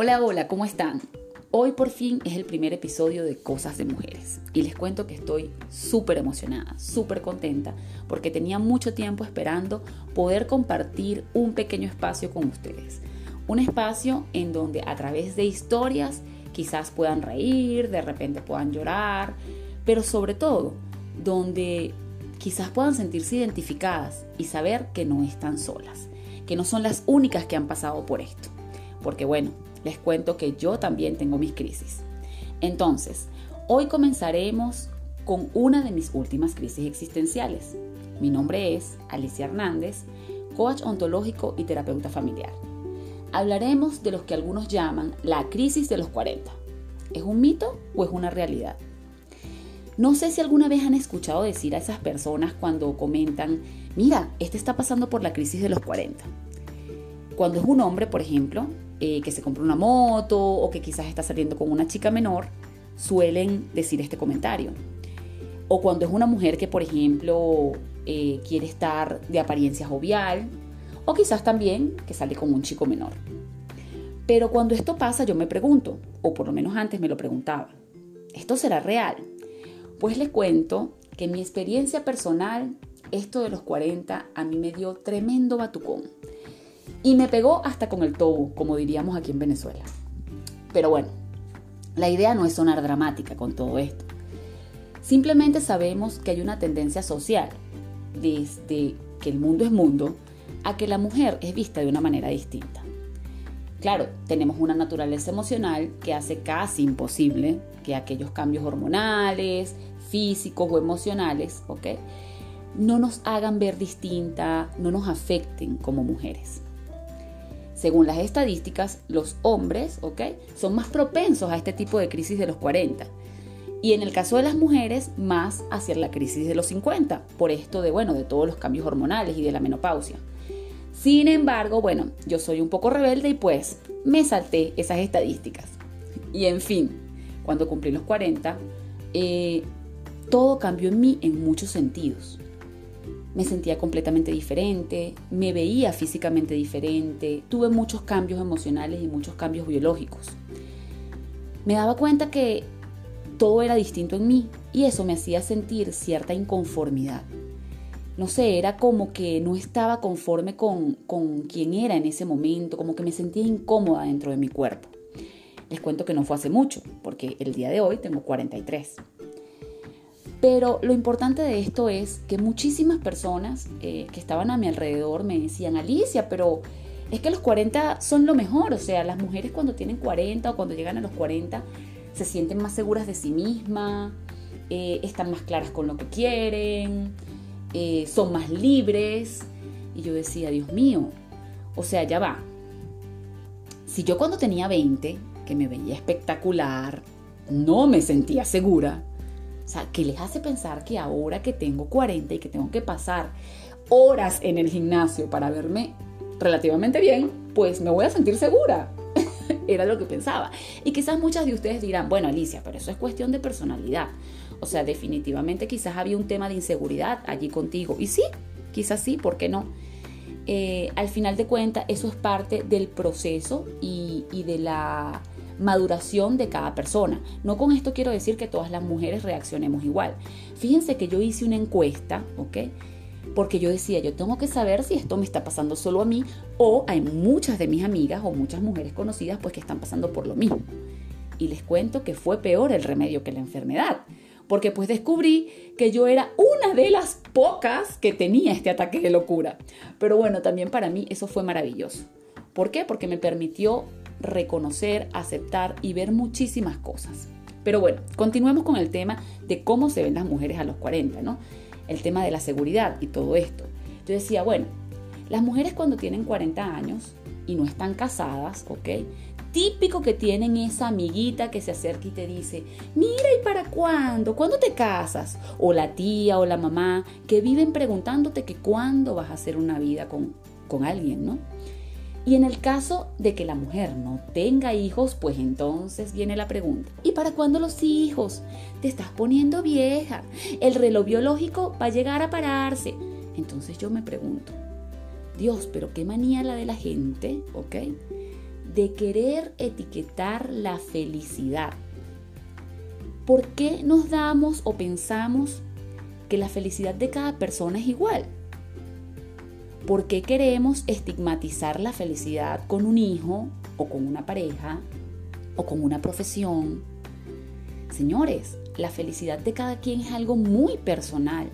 Hola, hola, ¿cómo están? Hoy por fin es el primer episodio de Cosas de Mujeres y les cuento que estoy súper emocionada, súper contenta porque tenía mucho tiempo esperando poder compartir un pequeño espacio con ustedes. Un espacio en donde a través de historias quizás puedan reír, de repente puedan llorar, pero sobre todo donde quizás puedan sentirse identificadas y saber que no están solas, que no son las únicas que han pasado por esto. Porque bueno, les cuento que yo también tengo mis crisis. Entonces, hoy comenzaremos con una de mis últimas crisis existenciales. Mi nombre es Alicia Hernández, coach ontológico y terapeuta familiar. Hablaremos de lo que algunos llaman la crisis de los 40. ¿Es un mito o es una realidad? No sé si alguna vez han escuchado decir a esas personas cuando comentan, mira, este está pasando por la crisis de los 40. Cuando es un hombre, por ejemplo, eh, que se compró una moto o que quizás está saliendo con una chica menor, suelen decir este comentario. O cuando es una mujer que, por ejemplo, eh, quiere estar de apariencia jovial, o quizás también que sale con un chico menor. Pero cuando esto pasa yo me pregunto, o por lo menos antes me lo preguntaba, ¿esto será real? Pues les cuento que mi experiencia personal, esto de los 40 a mí me dio tremendo batucón. Y me pegó hasta con el tobo, como diríamos aquí en Venezuela. Pero bueno, la idea no es sonar dramática con todo esto. Simplemente sabemos que hay una tendencia social, desde que el mundo es mundo, a que la mujer es vista de una manera distinta. Claro, tenemos una naturaleza emocional que hace casi imposible que aquellos cambios hormonales, físicos o emocionales, ¿ok? No nos hagan ver distinta, no nos afecten como mujeres. Según las estadísticas, los hombres ¿ok? son más propensos a este tipo de crisis de los 40. Y en el caso de las mujeres, más hacia la crisis de los 50, por esto de, bueno, de todos los cambios hormonales y de la menopausia. Sin embargo, bueno, yo soy un poco rebelde y pues me salté esas estadísticas. Y en fin, cuando cumplí los 40, eh, todo cambió en mí en muchos sentidos me sentía completamente diferente, me veía físicamente diferente, tuve muchos cambios emocionales y muchos cambios biológicos. Me daba cuenta que todo era distinto en mí y eso me hacía sentir cierta inconformidad. No sé, era como que no estaba conforme con, con quien era en ese momento, como que me sentía incómoda dentro de mi cuerpo. Les cuento que no fue hace mucho, porque el día de hoy tengo 43. Pero lo importante de esto es que muchísimas personas eh, que estaban a mi alrededor me decían, Alicia, pero es que los 40 son lo mejor, o sea, las mujeres cuando tienen 40 o cuando llegan a los 40 se sienten más seguras de sí mismas, eh, están más claras con lo que quieren, eh, son más libres. Y yo decía, Dios mío, o sea, ya va. Si yo cuando tenía 20, que me veía espectacular, no me sentía segura, o sea, ¿qué les hace pensar que ahora que tengo 40 y que tengo que pasar horas en el gimnasio para verme relativamente bien, pues me voy a sentir segura? Era lo que pensaba. Y quizás muchas de ustedes dirán, bueno, Alicia, pero eso es cuestión de personalidad. O sea, definitivamente quizás había un tema de inseguridad allí contigo. Y sí, quizás sí, ¿por qué no? Eh, al final de cuentas, eso es parte del proceso y de la maduración de cada persona. No con esto quiero decir que todas las mujeres reaccionemos igual. Fíjense que yo hice una encuesta, ¿ok? Porque yo decía, yo tengo que saber si esto me está pasando solo a mí o hay muchas de mis amigas o muchas mujeres conocidas pues que están pasando por lo mismo. Y les cuento que fue peor el remedio que la enfermedad. Porque pues descubrí que yo era una de las pocas que tenía este ataque de locura. Pero bueno, también para mí eso fue maravilloso. ¿Por qué? Porque me permitió reconocer, aceptar y ver muchísimas cosas. Pero bueno, continuemos con el tema de cómo se ven las mujeres a los 40, ¿no? El tema de la seguridad y todo esto. Yo decía, bueno, las mujeres cuando tienen 40 años y no están casadas, ¿ok? Típico que tienen esa amiguita que se acerca y te dice, mira, ¿y para cuándo? ¿Cuándo te casas? O la tía o la mamá que viven preguntándote que cuándo vas a hacer una vida con, con alguien, ¿no? Y en el caso de que la mujer no tenga hijos, pues entonces viene la pregunta, ¿y para cuándo los hijos? Te estás poniendo vieja, el reloj biológico va a llegar a pararse. Entonces yo me pregunto, Dios, pero qué manía la de la gente, ¿ok? de querer etiquetar la felicidad. ¿Por qué nos damos o pensamos que la felicidad de cada persona es igual? ¿Por qué queremos estigmatizar la felicidad con un hijo o con una pareja o con una profesión? Señores, la felicidad de cada quien es algo muy personal.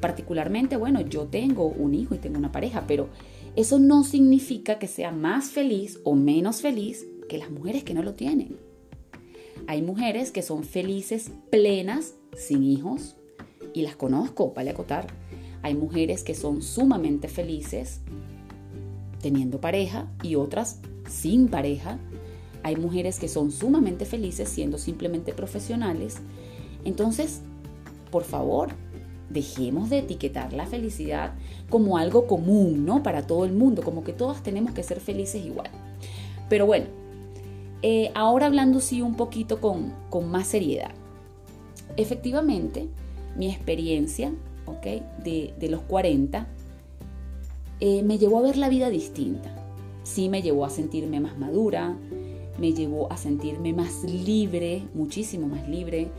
Particularmente, bueno, yo tengo un hijo y tengo una pareja, pero eso no significa que sea más feliz o menos feliz que las mujeres que no lo tienen. Hay mujeres que son felices, plenas, sin hijos, y las conozco, vale acotar. Hay mujeres que son sumamente felices teniendo pareja y otras sin pareja. Hay mujeres que son sumamente felices siendo simplemente profesionales. Entonces, por favor, dejemos de etiquetar la felicidad como algo común, ¿no? Para todo el mundo, como que todas tenemos que ser felices igual. Pero bueno, eh, ahora hablando sí un poquito con, más seriedad. Efectivamente, mi experiencia, ¿ok? De, los 40, eh, me llevó a ver la vida distinta. Sí me llevó a sentirme más madura, me llevó a sentirme más libre, muchísimo más libre,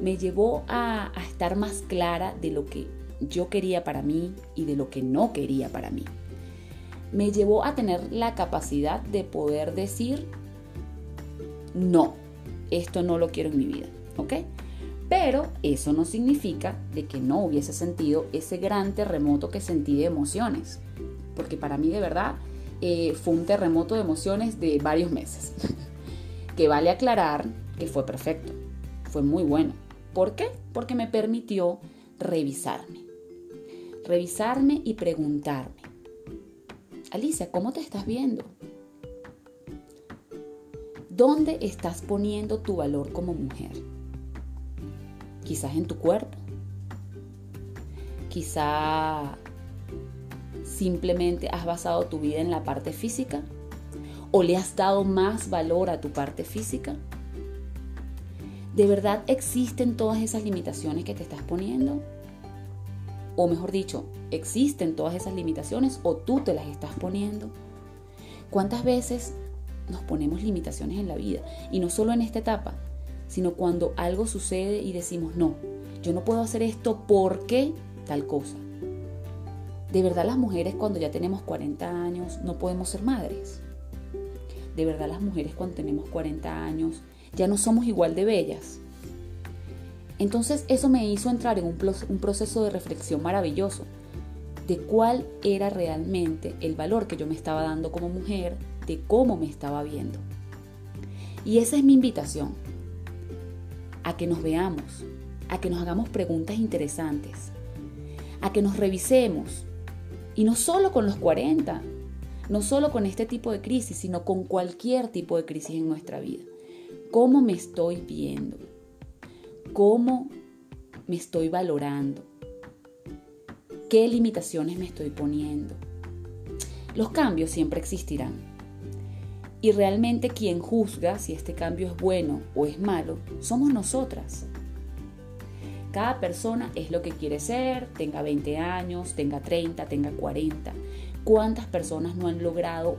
me llevó a, estar más clara de lo que yo quería para mí y de lo que no quería para mí. Me llevó a tener la capacidad de poder decir, no, esto no lo quiero en mi vida, ¿ok? Pero eso no significa de que no hubiese sentido ese gran terremoto que sentí de emociones, porque para mí de verdad eh, fue un terremoto de emociones de varios meses, que vale aclarar que fue perfecto, fue muy bueno. ¿Por qué? Porque me permitió revisarme. Revisarme y preguntarme, Alicia, ¿cómo te estás viendo? ¿Dónde estás poniendo tu valor como mujer? Quizás en tu cuerpo. Quizá simplemente has basado tu vida en la parte física. ¿O le has dado más valor a tu parte física? ¿De verdad existen todas esas limitaciones que te estás poniendo? O mejor dicho, ¿existen todas esas limitaciones o tú te las estás poniendo? ¿Cuántas veces nos ponemos limitaciones en la vida? Y no solo en esta etapa, sino cuando algo sucede y decimos, no, yo no puedo hacer esto porque tal cosa. ¿De verdad las mujeres cuando ya tenemos 40 años no podemos ser madres? ¿De verdad las mujeres cuando tenemos 40 años ya no somos igual de bellas. Entonces eso me hizo entrar en un, proceso de reflexión maravilloso de cuál era realmente el valor que yo me estaba dando como mujer, de cómo me estaba viendo. Y esa es mi invitación, a que nos veamos, a que nos hagamos preguntas interesantes, a que nos revisemos, y no solo con los 40, no solo con este tipo de crisis, sino con cualquier tipo de crisis en nuestra vida cómo me estoy viendo, cómo me estoy valorando, qué limitaciones me estoy poniendo. Los cambios siempre existirán. Y realmente quien juzga si este cambio es bueno o es malo somos nosotras. Cada persona es lo que quiere ser, tenga 20 años, tenga 30, tenga 40. ¿Cuántas personas no han logrado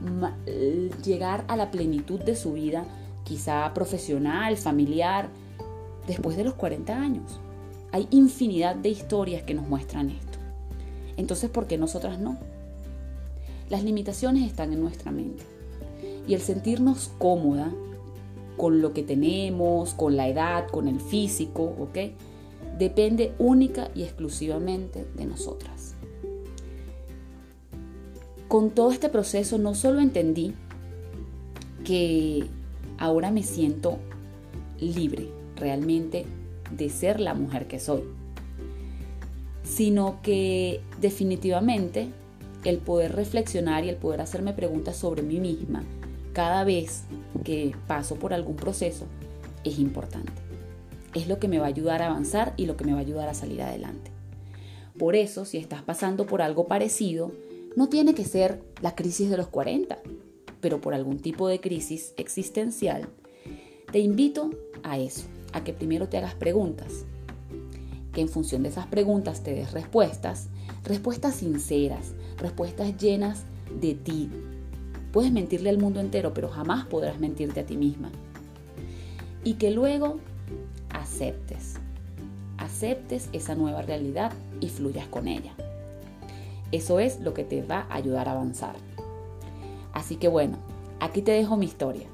llegar a la plenitud de su vida quizá profesional, familiar, después de los 40 años. Hay infinidad de historias que nos muestran esto. Entonces, ¿por qué nosotras no? Las limitaciones están en nuestra mente. Y el sentirnos cómoda con lo que tenemos, con la edad, con el físico, ¿ok? Depende única y exclusivamente de nosotras. Con todo este proceso no solo entendí que ahora me siento libre realmente de ser la mujer que soy, sino que definitivamente el poder reflexionar y el poder hacerme preguntas sobre mí misma cada vez que paso por algún proceso es importante. Es lo que me va a ayudar a avanzar y lo que me va a ayudar a salir adelante. Por eso, si estás pasando por algo parecido, no tiene que ser la crisis de los 40 pero por algún tipo de crisis existencial, te invito a eso, a que primero te hagas preguntas, que en función de esas preguntas te des respuestas, respuestas sinceras, respuestas llenas de ti, Puedes mentirle al mundo entero, pero jamás podrás mentirte a ti misma. Y que luego aceptes. Aceptes esa nueva realidad y fluyas con ella. Eso es lo que te va a ayudar a avanzar. Así que bueno, aquí te dejo mi historia.